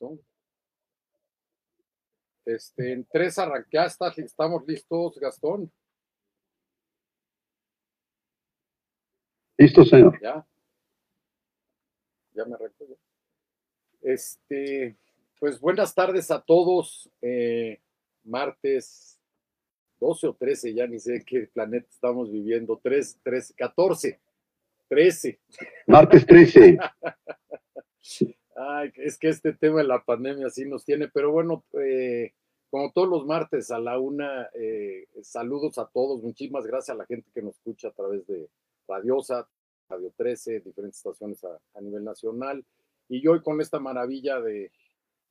Listo. Este, en tres arranqueadas, estamos listos, Gastón. Listo, señor. Ya. Ya me recuerdo. Este, pues buenas tardes a todos. Eh, martes 12 o 13, ya ni sé qué planeta estamos viviendo. 3, 13, 14, 13. Martes 13. Ay, es que este tema de la pandemia sí nos tiene, pero bueno, eh, como todos los martes a la una, eh, saludos a todos, muchísimas gracias a la gente que nos escucha a través de Radiosa, Radio 13, diferentes estaciones a, nivel nacional, y hoy con esta maravilla de,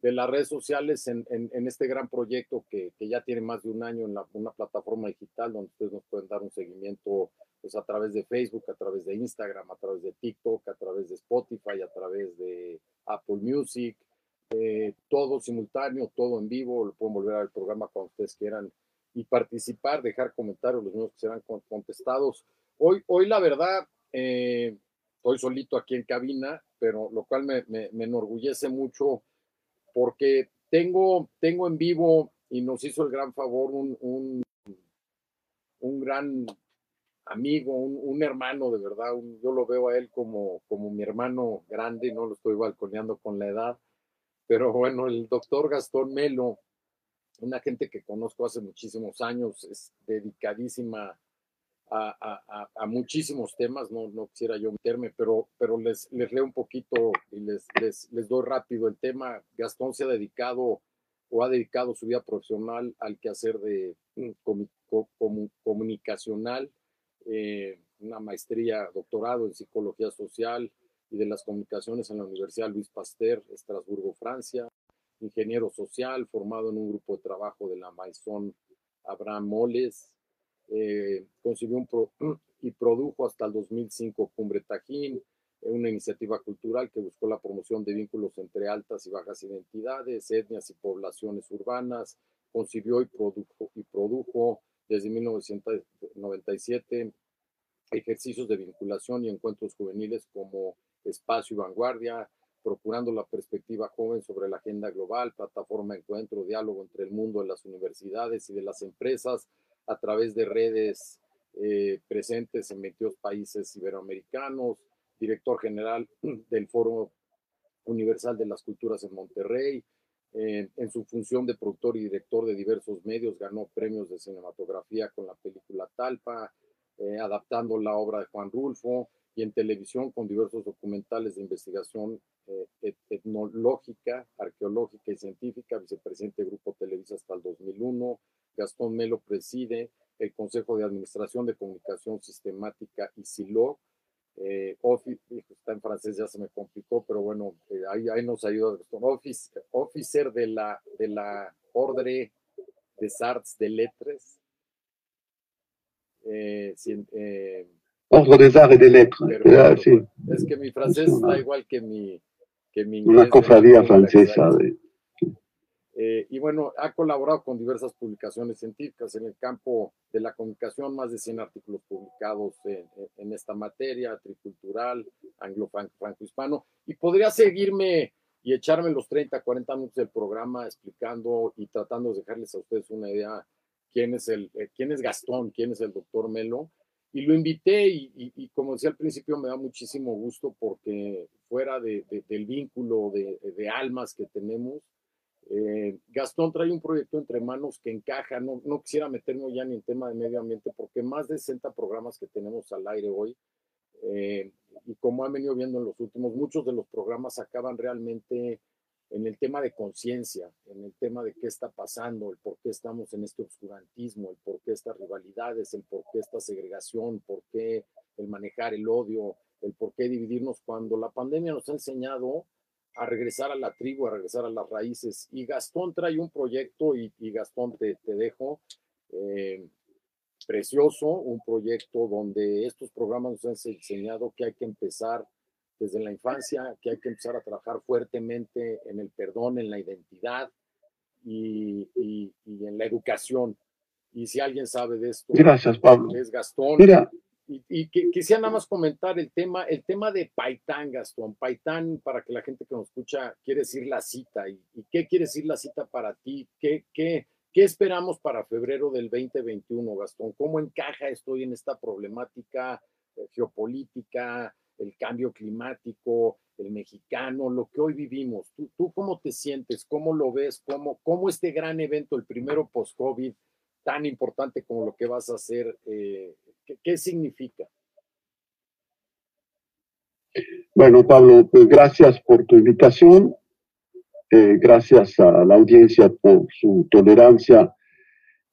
de las redes sociales en, en, este gran proyecto que, ya tiene más de un año en la, una plataforma digital donde ustedes nos pueden dar un seguimiento pues a través de Facebook, a través de Instagram, a través de TikTok, a través de Spotify, a través de Apple Music, eh, todo simultáneo, todo en vivo, lo pueden volver al programa cuando ustedes quieran y participar, dejar comentarios, los mismos que serán contestados. Hoy, hoy la verdad, eh, estoy solito aquí en cabina, pero lo cual me, me, enorgullece mucho porque tengo, tengo en vivo y nos hizo el gran favor un, un, un gran amigo, un, hermano de verdad, yo lo veo a él como, como mi hermano grande, no lo estoy balconeando con la edad, pero bueno, el doctor Gastón Melo, una gente que conozco hace muchísimos años, es dedicadísima a, muchísimos temas, no, no quisiera yo meterme, pero, pero les, les leo un poquito y les, les, les doy rápido el tema. Gastón se ha dedicado o ha dedicado su vida profesional al quehacer de mm, comunicacional, eh, una maestría, doctorado en psicología social y de las comunicaciones en la Universidad Luis Pasteur, Estrasburgo, Francia, ingeniero social, formado en un grupo de trabajo de la Maison Abraham Moles, eh, consiguió y produjo hasta el 2005 Cumbre Tajín, una iniciativa cultural que buscó la promoción de vínculos entre altas y bajas identidades, etnias y poblaciones urbanas, concibió y produjo, y produjo desde 1997 ejercicios de vinculación y encuentros juveniles como Espacio y Vanguardia, procurando la perspectiva joven sobre la agenda global, plataforma encuentro, diálogo entre el mundo de las universidades y de las empresas a través de redes eh, presentes en 22 países iberoamericanos, director general del Foro Universal de las Culturas en Monterrey, en su función de productor y director de diversos medios, ganó premios de cinematografía con la película Talpa, eh, adaptando la obra de Juan Rulfo, y en televisión con diversos documentales de investigación eh, etnológica, arqueológica y científica, vicepresidente del Grupo Televisa hasta el 2001. Gastón Melo preside el Consejo de Administración de Comunicación Sistemática y SILO, eh, está en francés, ya se me complicó, pero bueno, eh, ahí, ahí, nos ayuda Office, officer de la, de la Ordre des Arts de Lettres. Eh, eh, Ordre des Arts et des Lettres. Ah, sí. Es que mi francés está igual que mi, que mi inglés. Una cofradía francesa. De... Eh, y bueno, ha colaborado con diversas publicaciones científicas en el campo de la comunicación, más de 100 artículos publicados en, esta materia, tricultural, anglo-franco-hispano, y podría seguirme y echarme los 30, 40 minutos del programa explicando y tratando de dejarles a ustedes una idea quién es, el, eh, quién es Gastón, quién es el doctor Melo. Y lo invité y, como decía al principio, me da muchísimo gusto porque fuera de, del vínculo de, de almas que tenemos, eh, Gastón trae un proyecto entre manos que encaja, no, no quisiera meterme ya ni en tema de medio ambiente porque más de 60 programas que tenemos al aire hoy, eh, y como han venido viendo en los últimos, muchos de los programas acaban realmente en el tema de conciencia, en el tema de qué está pasando, el por qué estamos en este obscurantismo, el por qué estas rivalidades, el por qué esta segregación, por qué el manejar el odio, el por qué dividirnos cuando la pandemia nos ha enseñado a regresar a la tribu, a regresar a las raíces. Y Gastón trae un proyecto, y, Gastón te, te dejo, eh, precioso, un proyecto donde estos programas nos han enseñado que hay que empezar desde la infancia, que hay que empezar a trabajar fuertemente en el perdón, en la identidad y, y, en la educación. Y si alguien sabe de esto, Gracias, Pablo. es Gastón. Mira, Y, quisiera nada más comentar el tema, el tema de Paitán, Gastón. Paitán, para que la gente que nos escucha, quiere decir la cita. ¿Y, qué quiere decir la cita para ti? ¿Qué, qué, qué esperamos para febrero del 2021, Gastón? ¿Cómo encaja esto en esta problemática eh, geopolítica, el cambio climático, el mexicano, lo que hoy vivimos? ¿Tú, tú cómo te sientes? ¿Cómo lo ves? ¿Cómo, cómo este gran evento, el primero post-COVID, tan importante como lo que vas a hacer, eh, ¿qué, significa? Bueno, Pablo, pues gracias por tu invitación. Eh, gracias a la audiencia por su tolerancia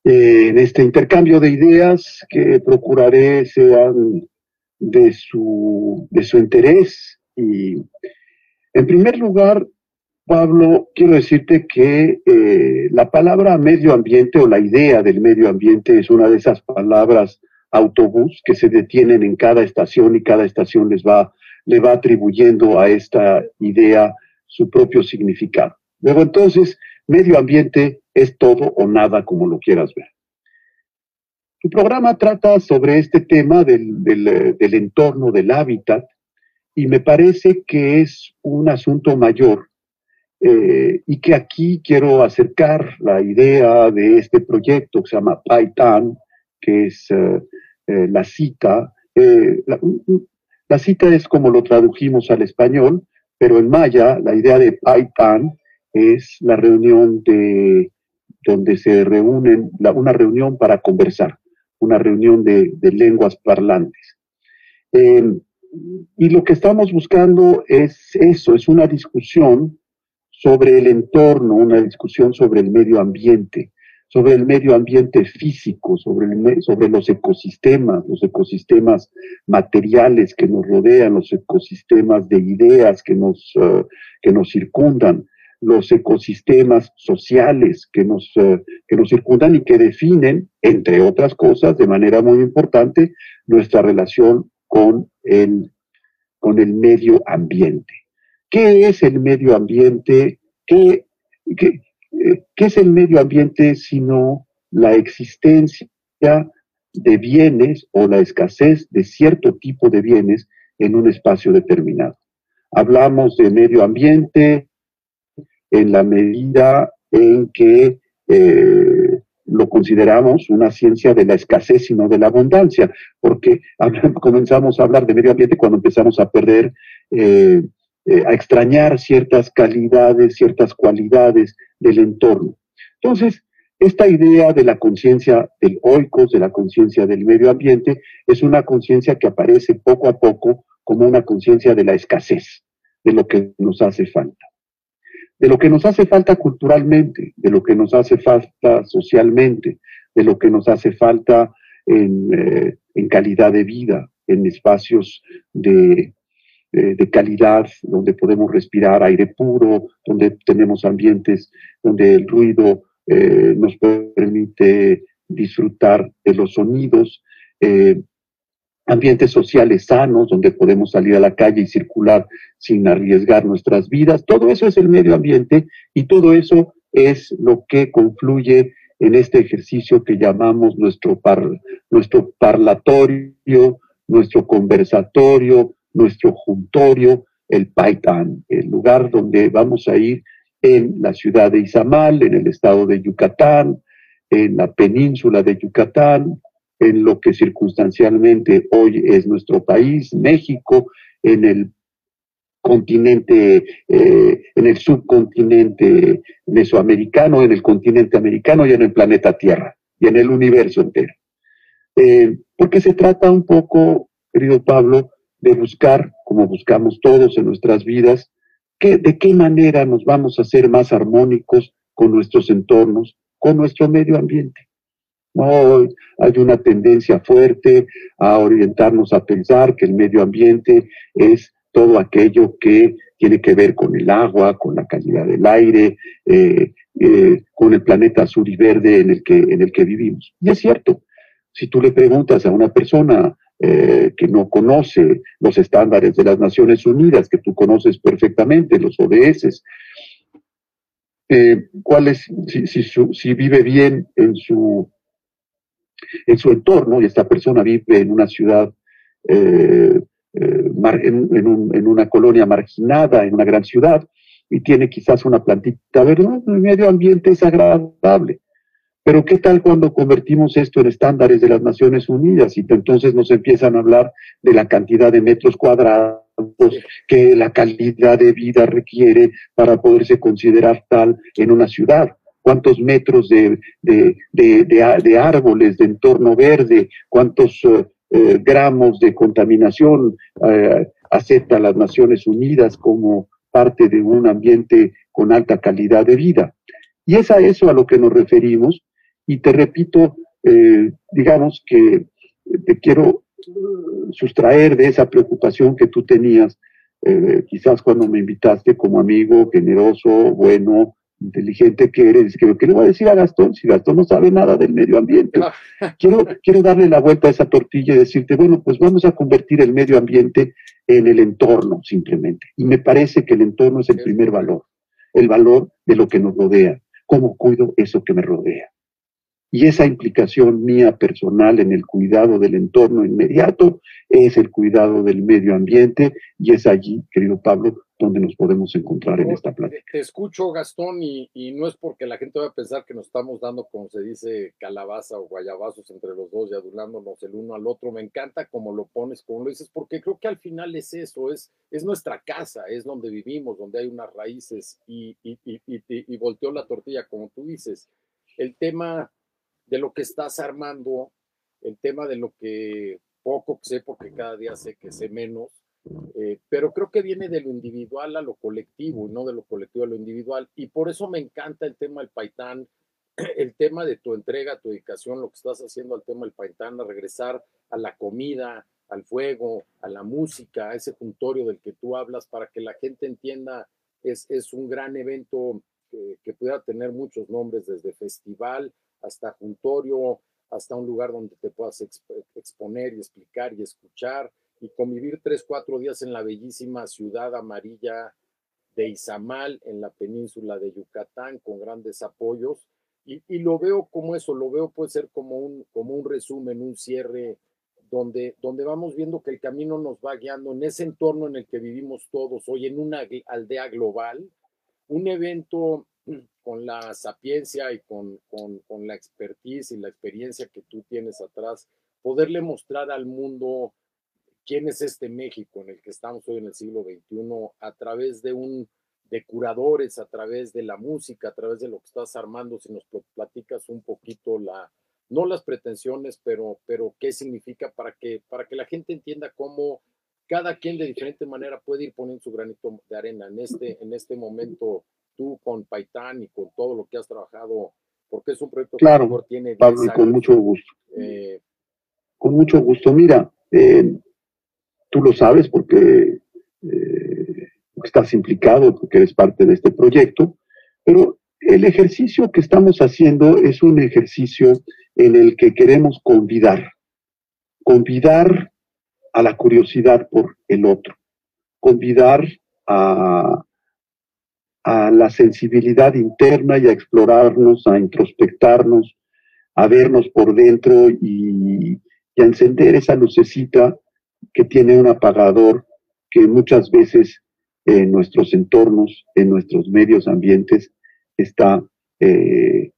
eh, en este intercambio de ideas que procuraré sean de su, de su interés. Y en primer lugar, Pablo, quiero decirte que eh, la palabra medio ambiente o la idea del medio ambiente es una de esas palabras autobús que se detienen en cada estación y cada estación les va, le va atribuyendo a esta idea su propio significado. Luego entonces, medio ambiente es todo o nada como lo quieras ver. Tu programa trata sobre este tema del, del, del entorno, del hábitat, y me parece que es un asunto mayor eh, y que aquí quiero acercar la idea de este proyecto que se llama Paitan, que es eh, eh, la cita. La, la, cita es como lo tradujimos al español, pero en maya la idea de Paitan es la reunión de donde se reúnen, una reunión para conversar, una reunión de, de lenguas parlantes. y lo que estamos buscando es eso, es una discusión sobre el entorno, una discusión sobre el medio ambiente, sobre el medio ambiente físico, sobre, sobre los ecosistemas, los ecosistemas materiales que nos rodean, los ecosistemas de ideas que nos, eh, que nos circundan, los ecosistemas sociales que nos, eh, que nos circundan y que definen, entre otras cosas, de manera muy importante, nuestra relación con el, con el medio ambiente. ¿Qué es el medio ambiente? ¿Qué, qué, qué es el medio ambiente sino la existencia de bienes o la escasez de cierto tipo de bienes en un espacio determinado? Hablamos de medio ambiente en la medida en que eh, lo consideramos una ciencia de la escasez y no de la abundancia, porque comenzamos a hablar de medio ambiente cuando empezamos a perder eh, eh, a extrañar ciertas calidades, ciertas cualidades del entorno. Entonces, esta idea de la conciencia del oikos, de la conciencia del medio ambiente, es una conciencia que aparece poco a poco como una conciencia de la escasez, de lo que nos hace falta. De lo que nos hace falta culturalmente, de lo que nos hace falta socialmente, de lo que nos hace falta en, eh, en calidad de vida, en espacios de, de calidad, donde podemos respirar aire puro, donde tenemos ambientes donde el ruido eh, nos permite disfrutar de los sonidos, eh, ambientes sociales sanos, donde podemos salir a la calle y circular sin arriesgar nuestras vidas. Todo eso es el medio ambiente y todo eso es lo que confluye en este ejercicio que llamamos nuestro, nuestro parlatorio, nuestro conversatorio, nuestro juntorio, el Paitán, el lugar donde vamos a ir en la ciudad de Izamal, en el estado de Yucatán, en la península de Yucatán, en lo que circunstancialmente hoy es nuestro país, México, en el continente, eh, en el subcontinente mesoamericano, en el continente americano y en el planeta Tierra y en el universo entero. Eh, porque se trata un poco, querido Pablo, de buscar, como buscamos todos en nuestras vidas, que, de qué manera nos vamos a hacer más armónicos con nuestros entornos, con nuestro medio ambiente. Hoy hay una tendencia fuerte a orientarnos a pensar que el medio ambiente es todo aquello que tiene que ver con el agua, con la calidad del aire, eh, eh, con el planeta azul y verde en el, que, en el que vivimos. Y es cierto, si tú le preguntas a una persona eh, que no conoce los estándares de las Naciones Unidas, que tú conoces perfectamente, los ODS, eh, cuál es, si, vive bien en su, en su entorno y esta persona vive en una ciudad eh, eh, en, una colonia marginada, en una gran ciudad, y tiene quizás una plantita verde, el medio ambiente es agradable. Pero ¿qué tal cuando convertimos esto en estándares de las Naciones Unidas y entonces nos empiezan a hablar de la cantidad de metros cuadrados que la calidad de vida requiere para poderse considerar tal en una ciudad? ¿Cuántos metros de, árboles, de entorno verde? ¿Cuántos eh, eh, gramos de contaminación eh, acepta las Naciones Unidas como parte de un ambiente con alta calidad de vida? Y es a eso a lo que nos referimos y te repito, eh, digamos que te quiero sustraer de esa preocupación que tú tenías, eh, quizás cuando me invitaste como amigo generoso, bueno, inteligente que eres, que, ¿qué le voy a decir a Gastón si Gastón no sabe nada del medio ambiente? Quiero, quiero darle la vuelta a esa tortilla y decirte, bueno, pues vamos a convertir el medio ambiente en el entorno simplemente. Y me parece que el entorno es el primer valor, el valor de lo que nos rodea, cómo cuido eso que me rodea. Y esa implicación mía personal en el cuidado del entorno inmediato es el cuidado del medio ambiente y es allí, querido Pablo, donde nos podemos encontrar en esta plática. Te escucho, Gastón, y, no es porque la gente va a pensar que nos estamos dando, como se dice, calabaza o guayabazos entre los dos y adulándonos el uno al otro. Me encanta como lo pones, como lo dices, porque creo que al final es eso, es, es nuestra casa, es donde vivimos, donde hay unas raíces y, y, y, y volteó la tortilla, como tú dices. El tema de lo que estás armando, el tema de lo que poco sé, porque cada día sé que sé menos, eh, pero creo que viene de lo individual a lo colectivo no de lo colectivo a lo individual. Y por eso me encanta el tema del Paitán, el tema de tu entrega, tu dedicación, lo que estás haciendo al tema del Paitán, a regresar a la comida, al fuego, a la música, a ese juntorio del que tú hablas, para que la gente entienda, es, es un gran evento que, que pudiera tener muchos nombres, desde festival hasta juntorio, hasta un lugar donde te puedas exponer y explicar y escuchar y convivir tres, cuatro días en la bellísima ciudad amarilla de Izamal, en la península de Yucatán, con grandes apoyos. Y, lo veo como eso, lo veo puede ser como un, como un resumen, un cierre, donde, donde vamos viendo que el camino nos va guiando en ese entorno en el que vivimos todos, hoy en una aldea global, un evento con la sapiencia y con, con, la expertise y la experiencia que tú tienes atrás, poderle mostrar al mundo quién es este México en el que estamos hoy en el siglo XXI a través de un de curadores, a través de la música, a través de lo que estás armando, si nos platicas un poquito la, no las pretensiones, pero, pero qué significa para que, para que la gente entienda cómo cada quien de diferente manera puede ir poniendo su granito de arena en este, en este momento tú con Paitán y con todo lo que has trabajado, porque es un proyecto claro, que tiene Pablo, con mucho gusto. Eh, con mucho gusto. Mira, eh, tú lo sabes porque eh, estás implicado, porque eres parte de este proyecto, pero el ejercicio que estamos haciendo es un ejercicio en el que queremos convidar, convidar a la curiosidad por el otro, convidar a, a la sensibilidad interna y a explorarnos, a introspectarnos, a vernos por dentro y, a encender esa lucecita que tiene un apagador que muchas veces en nuestros entornos, en nuestros medios ambientes, está, eh,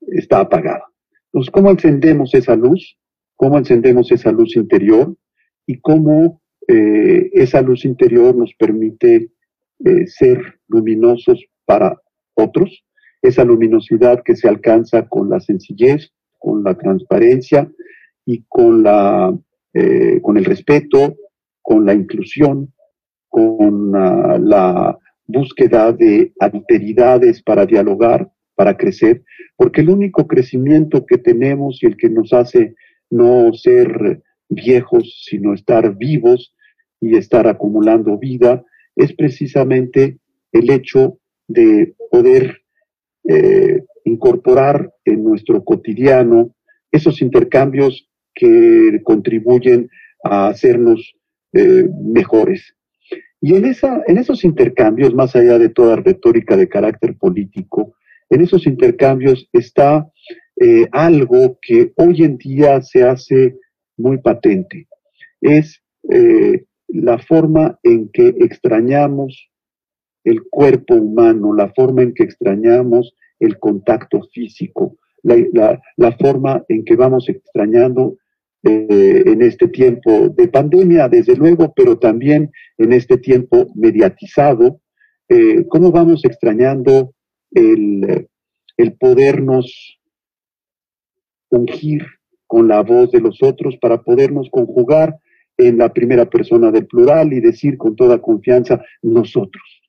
está apagada. Entonces, ¿cómo encendemos esa luz? ¿Cómo encendemos esa luz interior? Y cómo eh, esa luz interior nos permite ser luminosos para otros, esa luminosidad que se alcanza con la sencillez, con la transparencia y con, la, eh, con el respeto, con la inclusión, con la búsqueda de alteridades para dialogar, para crecer, porque el único crecimiento que tenemos y el que nos hace no ser viejos, sino estar vivos y estar acumulando vida, es precisamente el hecho de poder eh, incorporar en nuestro cotidiano esos intercambios que contribuyen a hacernos eh, mejores. Y en, esa, en esos intercambios, más allá de toda retórica de carácter político, en esos intercambios está eh, algo que hoy en día se hace muy patente. Es la forma en que extrañamos el cuerpo humano, la forma en que extrañamos el contacto físico, la, forma en que vamos extrañando eh, en este tiempo de pandemia, desde luego, pero también en este tiempo mediatizado, eh, cómo vamos extrañando el, el podernos ungir con la voz de los otros para podernos conjugar en la primera persona del plural y decir con toda confianza nosotros.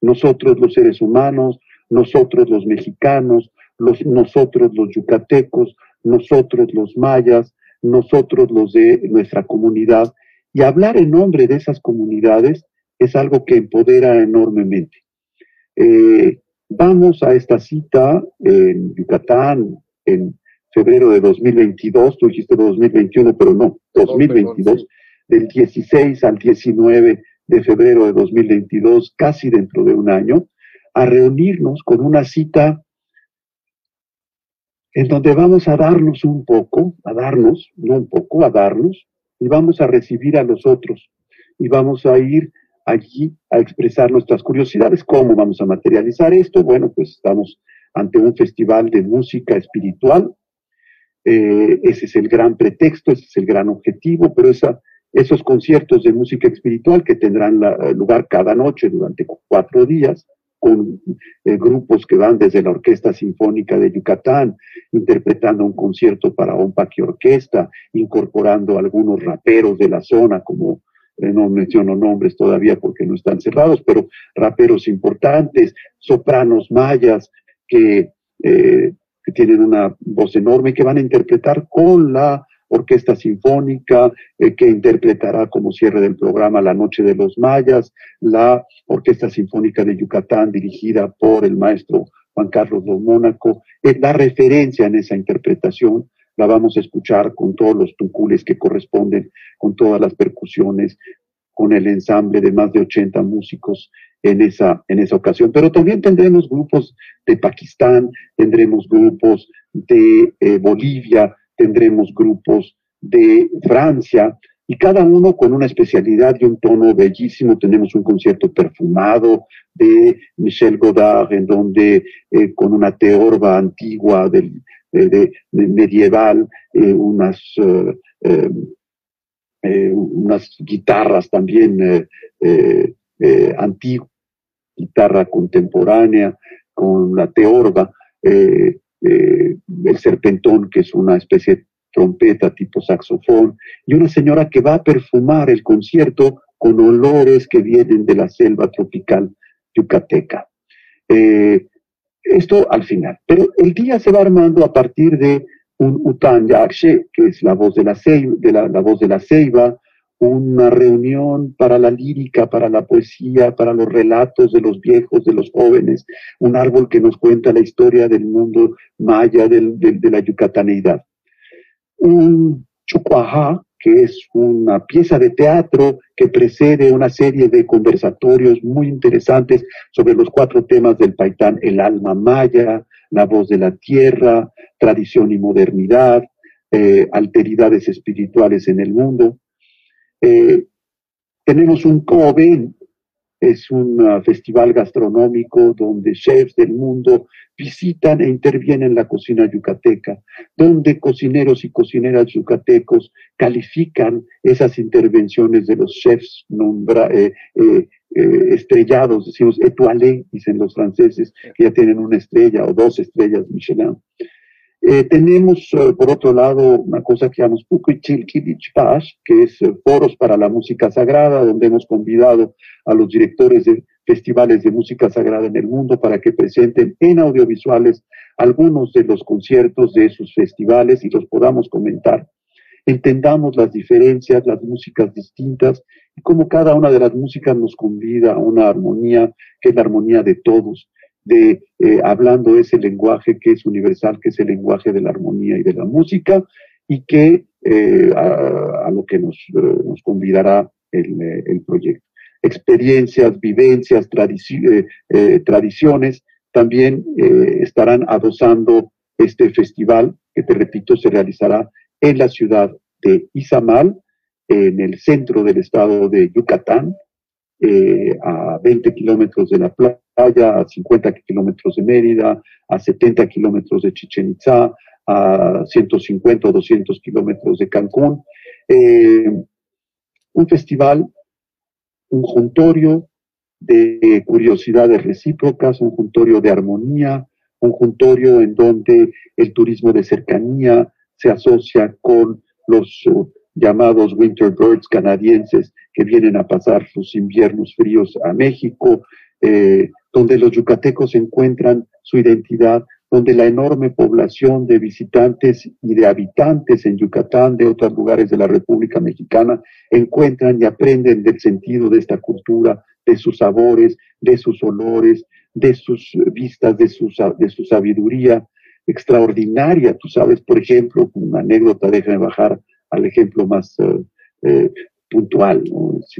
Nosotros los seres humanos, nosotros los mexicanos, los, nosotros los yucatecos, nosotros los mayas, nosotros los de nuestra comunidad. Y hablar en nombre de esas comunidades es algo que empodera enormemente. Eh, vamos a esta cita en Yucatán en febrero de 2022, tú dijiste 2021, pero no, 2022, del 16 al 19 de febrero de 2022, casi dentro de un año, a reunirnos con una cita en donde vamos a darnos un poco, a darnos, no un poco, a darnos, y vamos a recibir a los otros, y vamos a ir allí a expresar nuestras curiosidades. ¿Cómo vamos a materializar esto? Bueno, pues estamos ante un festival de música espiritual. Eh, ese es el gran pretexto, ese es el gran objetivo, pero esos conciertos de música espiritual que tendrán lugar cada noche durante cuatro días, con eh, grupos que van desde la Orquesta Sinfónica de Yucatán, interpretando un concierto para un y orquesta, incorporando algunos raperos de la zona, como eh, no menciono nombres todavía porque no están cerrados, pero raperos importantes, sopranos mayas que, eh, que tienen una voz enorme que van a interpretar con la Orquesta Sinfónica, eh, que interpretará como cierre del programa La Noche de los Mayas, la Orquesta Sinfónica de Yucatán, dirigida por el maestro Juan Carlos Don Mónaco. Eh, la referencia en esa interpretación la vamos a escuchar con todos los tucules que corresponden, con todas las percusiones, con el ensamble de más de 80 músicos en esa, en esa ocasión. Pero también tendremos grupos de Pakistán, tendremos grupos de eh, Bolivia, tendremos grupos de Francia, y cada uno con una especialidad y un tono bellísimo. Tenemos un concierto perfumado de Michel Godard, en donde eh, con una teorba antigua del, de, medieval, eh, unas, unas guitarras también antiguas, guitarra contemporánea, con la teorba. Eh, el serpentón, que es una especie de trompeta tipo saxofón, y una señora que va a perfumar el concierto con olores que vienen de la selva tropical yucateca. Eh, esto al final. Pero el día se va armando a partir de un Utan Yakshe, que es la voz de la, de la voz de la ceiba, una reunión para la lírica, para la poesía, para los relatos de los viejos, de los jóvenes, un árbol que nos cuenta la historia del mundo maya, de la yucataneidad. Un chucuajá, que es una pieza de teatro que precede una serie de conversatorios muy interesantes sobre los cuatro temas del paitán, el alma maya, la voz de la tierra, tradición y modernidad, eh, alteridades espirituales en el mundo. Eh, tenemos un Coven, es un uh, festival gastronómico donde chefs del mundo visitan e intervienen en la cocina yucateca, donde cocineros y cocineras yucatecos califican esas intervenciones de los chefs eh, eh, estrellados, decimos étoilé, dicen los franceses, que ya tienen una estrella o dos estrellas Michelin. Eh, tenemos, eh, por otro lado, una cosa que llamamos Pash, que es eh, foros para la música sagrada, donde hemos convidado a los directores de festivales de música sagrada en el mundo para que presenten en audiovisuales algunos de los conciertos de esos festivales y los podamos comentar. Entendamos las diferencias, las músicas distintas y cómo cada una de las músicas nos convida a una armonía que es la armonía de todos de eh, hablando ese lenguaje que es universal, que es el lenguaje de la armonía y de la música, y que eh, a, lo que nos, eh, nos convidará el, el, proyecto. Experiencias, vivencias, tradiciones también estarán adosando este festival, que te repito, se realizará en la ciudad de Izamal en el centro del estado de Yucatán, eh, a 20 kilómetros de la playa, a 50 kilómetros de Mérida, a 70 kilómetros de Chichen Itza, a 150 o 200 kilómetros de Cancún. Eh, un festival, un juntorio de curiosidades recíprocas, un juntorio de armonía, un juntorio en donde el turismo de cercanía se asocia con los llamados winter birds canadienses que vienen a pasar sus inviernos fríos a México, eh, donde los yucatecos encuentran su identidad, donde la enorme población de visitantes y de habitantes en Yucatán, de otros lugares de la República Mexicana, encuentran y aprenden del sentido de esta cultura, de sus sabores, de sus olores, de sus vistas, de su, de su sabiduría extraordinaria. Tú sabes, por ejemplo, una anécdota, déjame bajar al ejemplo más eh, eh, puntual,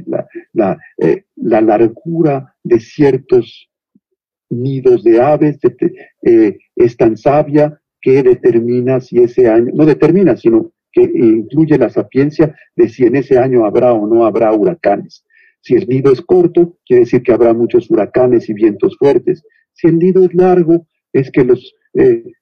la, la, eh, la, largura de ciertos nidos de aves es tan sabia que determina si ese año, no determina, sino que incluye la sapiencia de si en ese año habrá o no habrá huracanes. Si el nido es corto, quiere decir que habrá muchos huracanes y vientos fuertes. Si el nido es largo, es que los,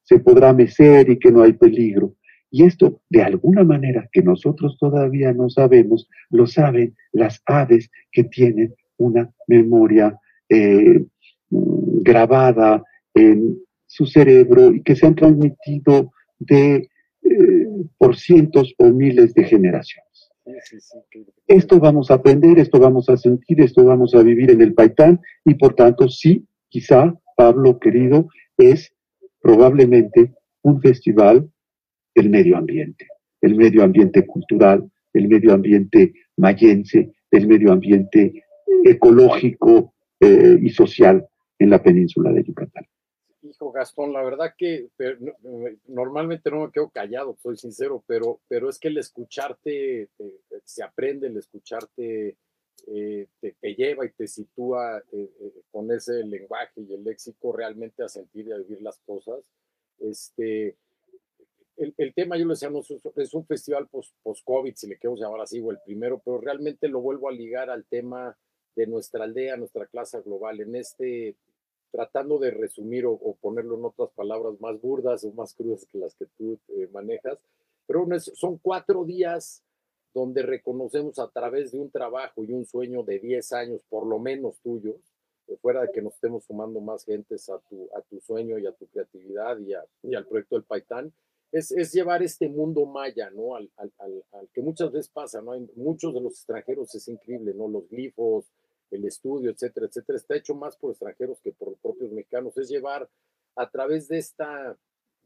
se podrá mecer y que no hay peligro. Y esto, de alguna manera que nosotros todavía no sabemos, lo saben las aves que tienen una memoria eh, grabada en su cerebro y que se han transmitido de, eh, por cientos o miles de generaciones. Esto vamos a aprender, esto vamos a sentir, esto vamos a vivir en el Paitán y por tanto sí, quizá, Pablo querido, es probablemente un festival del medio ambiente, el medio ambiente cultural, el medio ambiente mayense, el medio ambiente ecológico eh, y social en la península de Yucatán. Hijo Gastón, la verdad que normalmente no me quedo callado, soy sincero, pero, pero es que el escucharte se aprende, el escucharte eh, te, lleva y te sitúa eh, eh, con ese lenguaje y el léxico realmente a sentir y a vivir las cosas. Este, el, tema, yo lo decía, es un festival post-COVID, si le queremos llamar así, o el primero, pero realmente lo vuelvo a ligar al tema de nuestra aldea, nuestra clase global, en este tratando de resumir o, ponerlo en otras palabras más burdas o más crudas que las que tú eh, manejas, pero son cuatro días donde reconocemos a través de un trabajo y un sueño de 10 años, por lo menos tuyos, fuera de que nos estemos sumando más gentes a tu, a tu sueño y a tu creatividad y, y al proyecto del Paitán, es, es, llevar este mundo maya, ¿no? Al, al, al, que muchas veces pasa, ¿no? Muchos de los extranjeros es increíble, ¿no? Los glifos, el estudio, etcétera, etcétera, está hecho más por extranjeros que por propios mexicanos. Es llevar a través de esta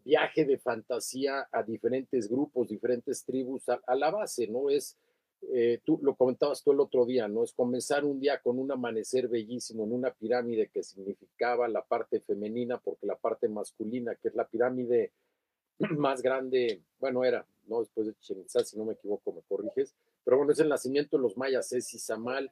viaje de fantasía a diferentes grupos, diferentes tribus, a, la base, ¿no? Es, eh, tú lo comentabas tú el otro día, ¿no? Es comenzar un día con un amanecer bellísimo en una pirámide que significaba la parte femenina, porque la parte masculina, que es la pirámide más grande, bueno, era, ¿no? Después de Chichen si no me equivoco, me corriges, pero bueno, es el nacimiento de los mayas, es Izamal,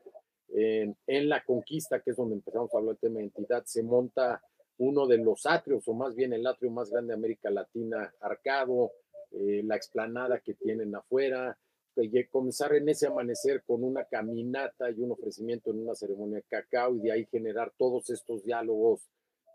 en, la conquista, que es donde empezamos a hablar del tema de entidad, se monta uno de los atrios, o más bien el atrio más grande de América Latina, arcado, eh, la explanada que tienen afuera, y comenzar en ese amanecer con una caminata y un ofrecimiento en una ceremonia de cacao y de ahí generar todos estos diálogos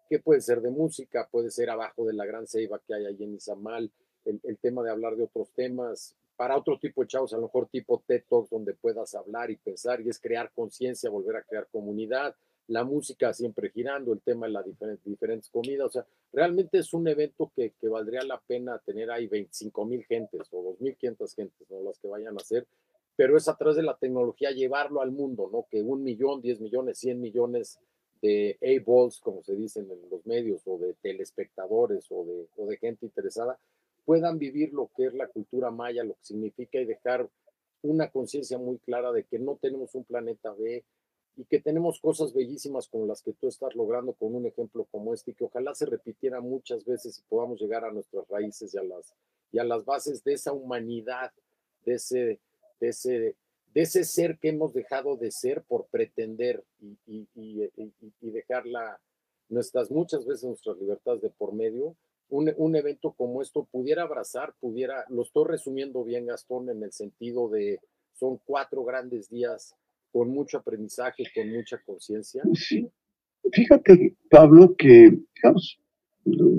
que puede ser de música, puede ser abajo de la gran ceiba que hay ahí en Izamal, el, tema de hablar de otros temas, para otro tipo de chavos, a lo mejor tipo TED Talks, donde puedas hablar y pensar, y es crear conciencia, volver a crear comunidad, la música siempre girando, el tema de las diferentes, comidas, o sea, realmente es un evento que, que valdría la pena tener ahí 25 mil gentes o 2.500 gentes, ¿no? Las que vayan a hacer, pero es a de la tecnología llevarlo al mundo, ¿no? Que un millón, 10 millones, 100 millones de A-balls, como se dicen en los medios, o de telespectadores o de, o de gente interesada, puedan vivir lo que es la cultura maya, lo que significa y dejar una conciencia muy clara de que no tenemos un planeta B y que tenemos cosas bellísimas como las que tú estás logrando con un ejemplo como este y que ojalá se repitiera muchas veces y podamos llegar a nuestras raíces y a las, y a las bases de esa humanidad, de ese, de ese, de ese ser que hemos dejado de ser por pretender y, y, y, y dejar nuestras, muchas veces nuestras libertades de por medio un, evento como esto pudiera abrazar, pudiera, lo estoy resumiendo bien, Gastón, en el sentido de son cuatro grandes días con mucho aprendizaje, con mucha conciencia. Sí. Fíjate, Pablo, que, digamos,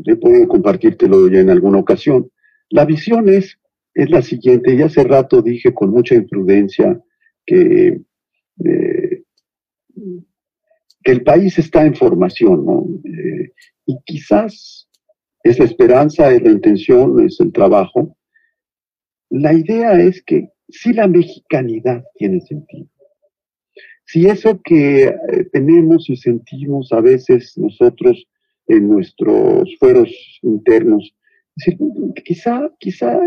he podido compartírtelo ya en alguna ocasión. La visión es, es la siguiente, y hace rato dije con mucha imprudencia que, eh, que el país está en formación, ¿no? Eh, y quizás es la esperanza, es la intención, es el trabajo. La idea es que si la mexicanidad tiene sentido, si eso que eh, tenemos y sentimos a veces nosotros en nuestros fueros internos, quizá, quizá,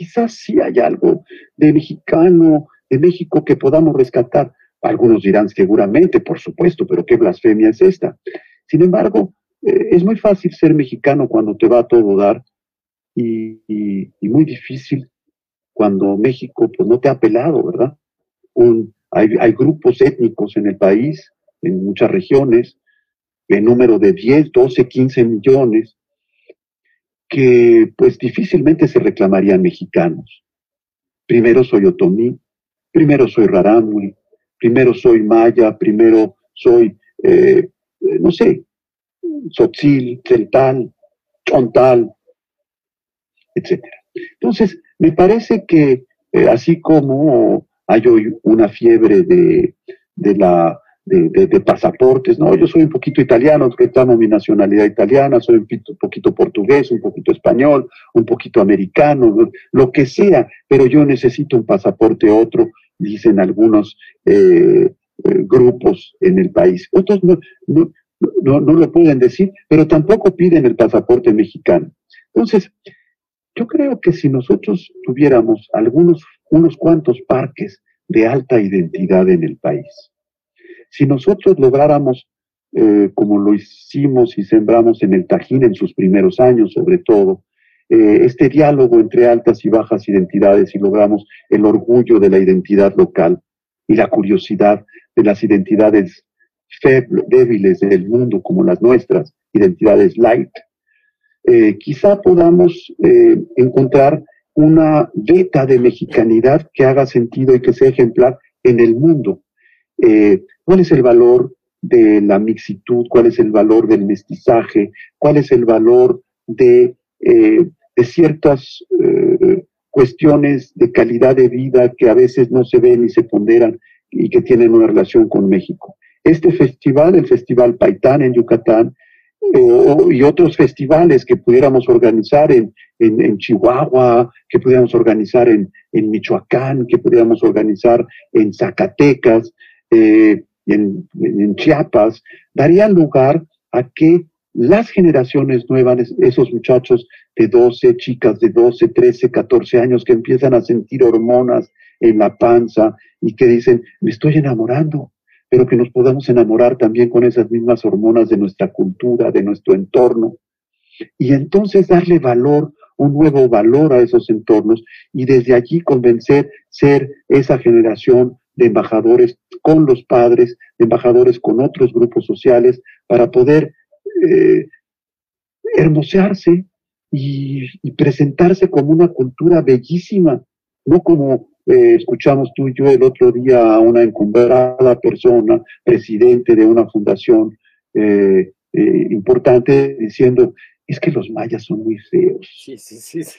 quizás sí hay algo de mexicano, de México que podamos rescatar. Algunos dirán seguramente, por supuesto, pero qué blasfemia es esta. Sin embargo, eh, es muy fácil ser mexicano cuando te va a todo dar y, muy difícil cuando México pues, no te ha pelado, ¿verdad? Un, hay, grupos étnicos en el país, en muchas regiones, en número de 10, 12, 15 millones, que pues difícilmente se reclamarían mexicanos. Primero soy otomí, primero soy rarámuri, primero soy maya, primero soy, eh, no sé, tzotzil, celtal, chontal, etc. Entonces, me parece que eh, así como hay hoy una fiebre de, la, de, pasaportes. No, yo soy un poquito italiano, reclamo mi nacionalidad italiana, soy un poquito, portugués, un poquito español, un poquito americano, lo que sea, pero yo necesito un pasaporte otro, dicen algunos eh, eh, grupos en el país. Otros no, no, no lo pueden decir, pero tampoco piden el pasaporte mexicano. Entonces, yo creo que si nosotros tuviéramos algunos unos cuantos parques de alta identidad en el país. Si nosotros lográramos, eh, como lo hicimos y sembramos en el Tajín en sus primeros años sobre todo, eh, este diálogo entre altas y bajas identidades y logramos el orgullo de la identidad local y la curiosidad de las identidades débiles del mundo como las nuestras, identidades light, eh, quizá podamos encontrar una beta de mexicanidad que haga sentido y que sea ejemplar en el mundo. Eh, ¿Cuál es el valor de la mixitud? ¿Cuál es el valor del mestizaje? ¿Cuál es el valor de, eh, ciertas eh, cuestiones de calidad de vida que a veces no se ven y se ponderan y que tienen una relación con México? Este festival, el Festival Paitán en Yucatán, y otros festivales que pudiéramos organizar en, en, Chihuahua, que pudiéramos organizar en, en, Michoacán, que pudiéramos organizar en Zacatecas, eh, en, en, Chiapas, darían lugar a que las generaciones nuevas, esos muchachos de 12, chicas de 12, 13, 14 años que empiezan a sentir hormonas en la panza y que dicen, me estoy enamorando, pero que nos podamos enamorar también con esas mismas hormonas de nuestra cultura, de nuestro entorno, y entonces darle valor un nuevo valor a esos entornos y desde allí convencer ser esa generación de embajadores con los padres, de embajadores con otros grupos sociales, para poder eh, hermosearse y, presentarse como una cultura bellísima, no como eh, escuchamos tú y yo el otro día a una encumbrada persona, presidente de una fundación eh, importante, diciendo, es que los mayas son muy feos. Sí, sí, sí.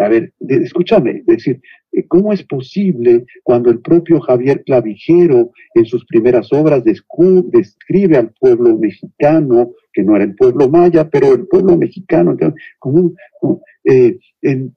A ver, escúchame, decir, eh, ¿cómo es posible cuando el propio Javier Clavijero en sus primeras obras describe al pueblo mexicano, que no era el pueblo maya, pero el pueblo mexicano, como eh, eh,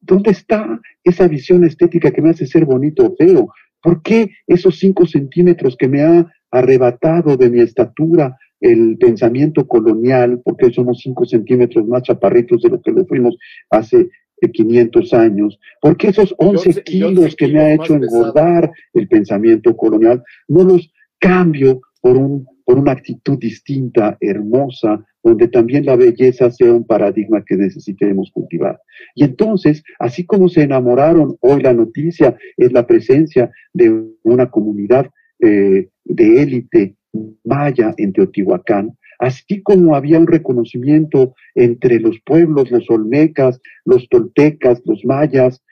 ¿dónde está esa visión estética que me hace ser bonito o feo? ¿Por qué esos cinco centímetros que me ha arrebatado de mi estatura el pensamiento colonial, porque somos cinco centímetros más chaparritos de lo que lo fuimos hace 500 años, porque esos 11 kilos que me ha hecho engordar el pensamiento colonial, no los cambio por, un, por una actitud distinta, hermosa, donde también la belleza sea un paradigma que necesitemos cultivar. Y entonces, así como se enamoraron, hoy la noticia es la presencia de una comunidad eh, de élite maya en Teotihuacán, así como había un reconocimiento entre los pueblos, los olmecas, los toltecas, los mayas,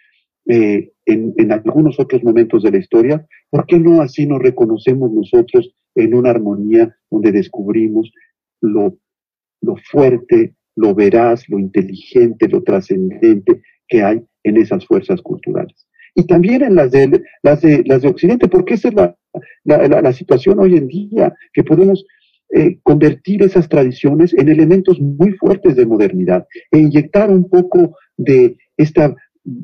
eh, en, algunos otros momentos de la historia, ¿por qué no así nos reconocemos nosotros en una armonía donde descubrimos lo, lo fuerte, lo veraz, lo inteligente, lo trascendente que hay en esas fuerzas culturales? Y también en las de, las de, las de Occidente, porque esa es la, la, la situación hoy en día, que podemos eh, convertir esas tradiciones en elementos muy fuertes de modernidad e inyectar un poco de esta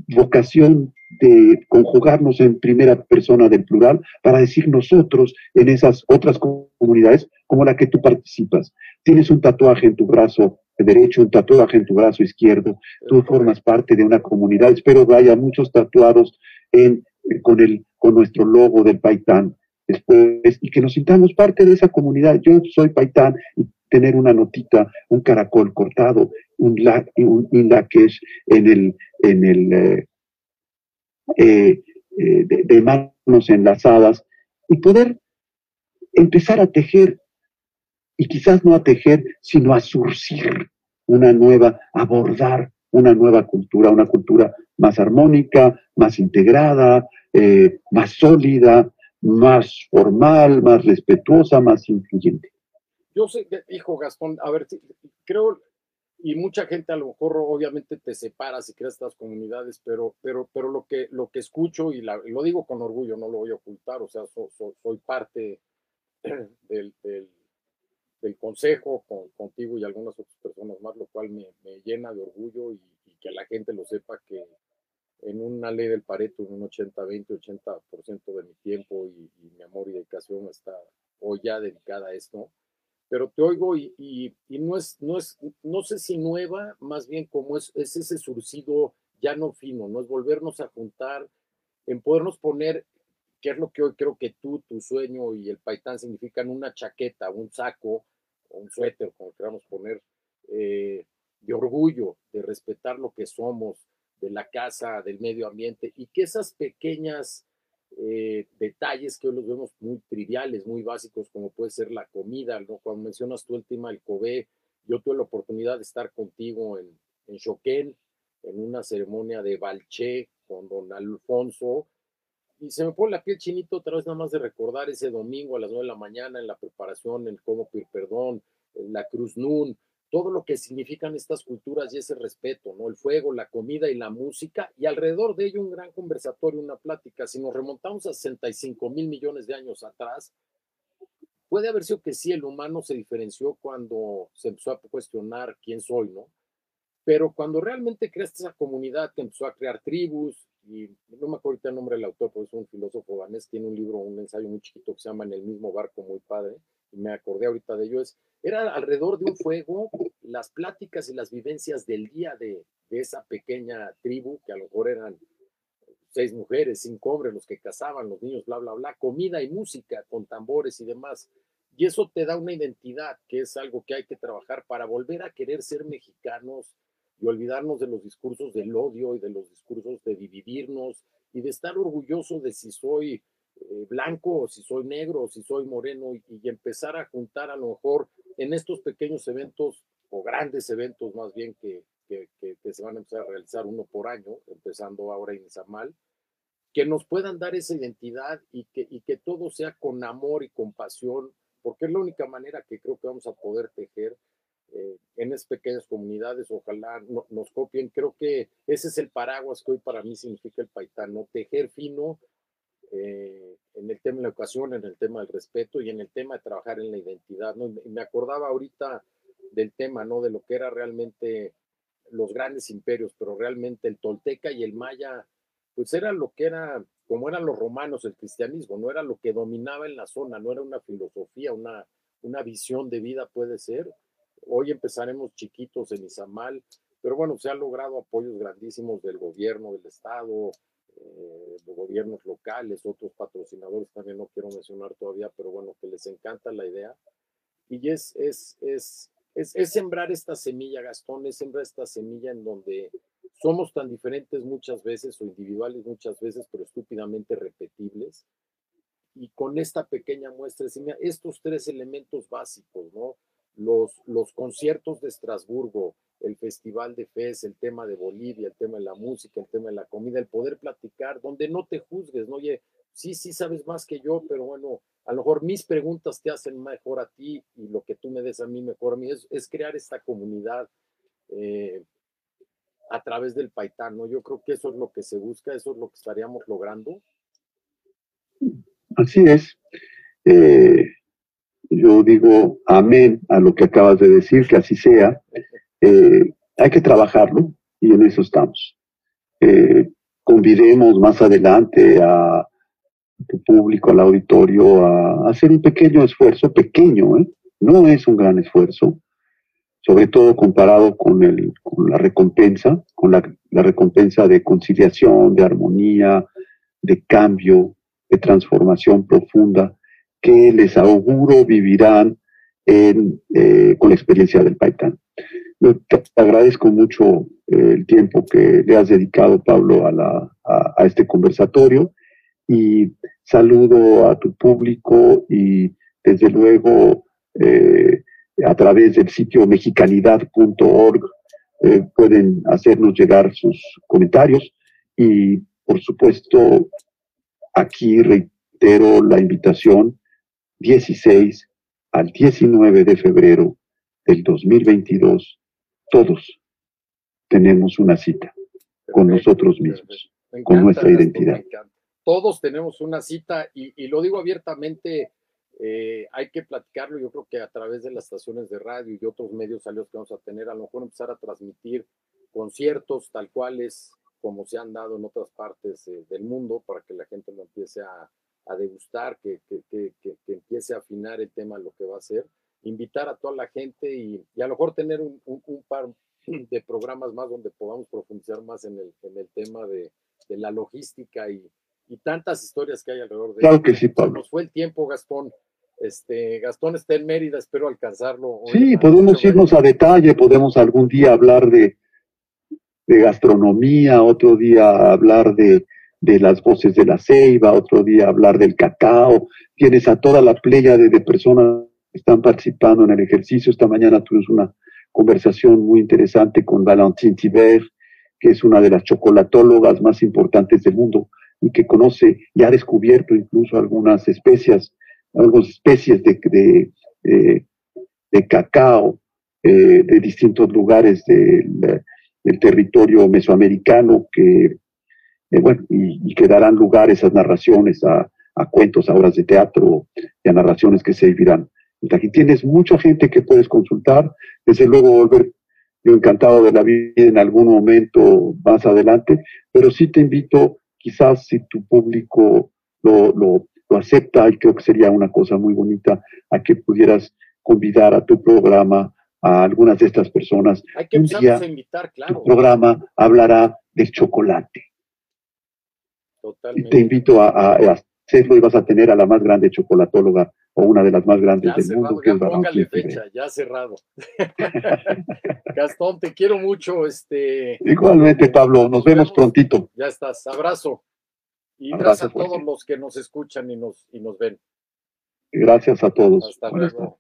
vocación de conjugarnos en primera persona del plural para decir nosotros en esas otras comunidades como la que tú participas. Tienes un tatuaje en tu brazo derecho, un tatuaje en tu brazo izquierdo, tú formas parte de una comunidad, espero que haya muchos tatuados en, con, el, con nuestro logo del Paitán después y que nos sintamos parte de esa comunidad. Yo soy Paitán y tener una notita, un caracol cortado, un, la, un en el, en el eh, eh, eh, de, manos enlazadas y poder empezar a tejer y quizás no a tejer, sino a surcir una nueva, abordar una nueva cultura, una cultura más armónica, más integrada, más sólida, más formal, más respetuosa, más influyente. Yo sé, hijo Gastón, a ver, creo, y mucha gente a lo mejor obviamente te separa si creas estas comunidades, pero, pero, pero lo, que, lo que escucho, y lo digo con orgullo, no lo voy a ocultar, o sea, soy parte del, del, consejo con, contigo y algunas otras personas más, lo cual me, llena de orgullo y, y que la gente lo sepa que, en una ley del Pareto, un 80-20, 80%, de mi tiempo y, mi amor y dedicación está hoy ya dedicada a esto. Pero te oigo y, y, no, es, no, es, no sé si nueva, más bien como es, es ese surcido ya no fino, no es volvernos a juntar, en podernos poner, que es lo que hoy creo que tú, tu sueño y el paitán significan una chaqueta, un saco, un suéter, como queramos poner, eh, de orgullo, de respetar lo que somos, de la casa, del medio ambiente, y que esas pequeñas eh, detalles que hoy los vemos muy triviales, muy básicos, como puede ser la comida, ¿no? Cuando mencionas tú el tema del yo tuve la oportunidad de estar contigo en, en Choquén, en una ceremonia de Balché con don Alfonso, y se me pone la piel chinito otra vez nada más de recordar ese domingo a las nueve de la mañana en la preparación, el cómo pedir perdón, la Cruz Nun, todo lo que significan estas culturas y ese respeto, ¿no? El fuego, la comida y la música, y alrededor de ello un gran conversatorio, una plática. Si nos remontamos a 65 mil millones de años atrás, puede haber sido que sí, el humano se diferenció cuando se empezó a cuestionar quién soy, ¿no? Pero cuando realmente creaste esa comunidad que empezó a crear tribus, y no me acuerdo el nombre del autor, pero es un filósofo danés, tiene un libro, un ensayo muy chiquito que se llama En el mismo barco, muy padre, y me acordé ahorita de ello, es era alrededor de un fuego las pláticas y las vivencias del día de, esa pequeña tribu, que a lo mejor eran seis mujeres, cinco hombres, los que cazaban, los niños, bla, bla, bla, comida y música con tambores y demás. Y eso te da una identidad, que es algo que hay que trabajar para volver a querer ser mexicanos y olvidarnos de los discursos del odio y de los discursos de dividirnos y de estar orgulloso de si soy eh, blanco o si soy negro o si soy moreno y, empezar a juntar a lo mejor en estos pequeños eventos o grandes eventos más bien que, que, se van a empezar a realizar uno por año, empezando ahora en Izamal, que nos puedan dar esa identidad y que, y que todo sea con amor y compasión, porque es la única manera que creo que vamos a poder tejer eh, en esas pequeñas comunidades, ojalá nos copien. Creo que ese es el paraguas que hoy para mí significa el paitán, ¿no? Tejer fino, eh, en el tema de la educación, en el tema del respeto y en el tema de trabajar en la identidad. ¿no? Me acordaba ahorita del tema, ¿no? De lo que era realmente los grandes imperios, pero realmente el tolteca y el maya, pues era lo que era, como eran los romanos, el cristianismo, no era lo que dominaba en la zona, no era una filosofía, una, una visión de vida puede ser. Hoy empezaremos chiquitos en Izamal, pero bueno, se han logrado apoyos grandísimos del gobierno, del Estado, eh, gobiernos locales, otros patrocinadores también no quiero mencionar todavía, pero bueno, que les encanta la idea. Y es, es, es, es, es sembrar esta semilla, Gastón, es sembrar esta semilla en donde somos tan diferentes muchas veces o individuales muchas veces, pero estúpidamente repetibles. Y con esta pequeña muestra, estos tres elementos básicos, ¿no? Los, los conciertos de Estrasburgo, el Festival de FES, el tema de Bolivia, el tema de la música, el tema de la comida, el poder platicar, donde no te juzgues, ¿no? Oye, sí, sí sabes más que yo, pero bueno, a lo mejor mis preguntas te hacen mejor a ti y lo que tú me des a mí mejor a mí, es, crear esta comunidad eh, a través del Paitán, ¿no? Yo creo que eso es lo que se busca, eso es lo que estaríamos logrando. Así es. Eh, yo digo amén a lo que acabas de decir, que así sea. Eh, hay que trabajarlo y en eso estamos. Eh, convidemos más adelante a tu público, al auditorio, a, hacer un pequeño esfuerzo, pequeño, ¿eh? no es un gran esfuerzo, sobre todo comparado con, la recompensa, con la, recompensa de conciliación, de armonía, de cambio, de transformación profunda que les auguro vivirán eh, con la experiencia del Paitán. Agradezco mucho eh, el tiempo que le has dedicado, Pablo, a, la, este conversatorio. Y saludo a tu público y desde luego eh, a través del sitio mexicanidad.org pueden hacernos llegar sus comentarios. Y por supuesto aquí reitero la invitación 16 al 19 de febrero del 2022, todos tenemos una cita con nosotros mismos, con nuestra identidad. Todos tenemos una cita y, lo digo abiertamente, eh, hay que platicarlo, yo creo que a través de las estaciones de radio y otros medios aliados que vamos a tener, a lo mejor empezar a transmitir conciertos tal cuales como se han dado en otras partes eh, del mundo para que la gente lo empiece a, a degustar, que, que, que, que, empiece a afinar el tema de lo que va a ser, invitar a toda la gente y, y a lo mejor tener un, un, par de programas más donde podamos profundizar más en el, en el tema de, de la logística y, y, tantas historias que hay alrededor de Claro que sí, Pablo. Nos fue el tiempo, Gastón. Este, Gastón está en Mérida, espero alcanzarlo. Sí, podemos irnos a detalle, podemos algún día hablar de, de gastronomía, otro día hablar de, de las voces de la ceiba, otro día hablar del cacao. Tienes a toda la playa de, personas que están participando en el ejercicio. Esta mañana tuvimos una conversación muy interesante con Valentine Tiber, que es una de las chocolatólogas más importantes del mundo y que conoce y ha descubierto incluso algunas especies, algunas especies de, de, cacao eh, de distintos lugares del territorio mesoamericano que eh, bueno, y, que darán lugar esas narraciones a, cuentos, a obras de teatro y a narraciones que se vivirán. Aquí tienes mucha gente que puedes consultar, desde luego volver yo encantado de la vida en algún momento más adelante, pero sí te invito, quizás si tu público lo, lo, acepta, y creo que sería una cosa muy bonita, a que pudieras convidar a tu programa a algunas de estas personas. Hay que empezar a invitar, claro. Tu programa hablará del chocolate. Te invito a, hacerlo y vas a tener a la más grande chocolatóloga o una de las más grandes del mundo. Que ya póngale fecha, ya cerrado. Gastón, te quiero mucho. Este, Igualmente, Pablo, nos vemos prontito. Ya estás, abrazo. Y gracias a todos los que nos escuchan y nos, y nos ven. Gracias a todos. Hasta luego.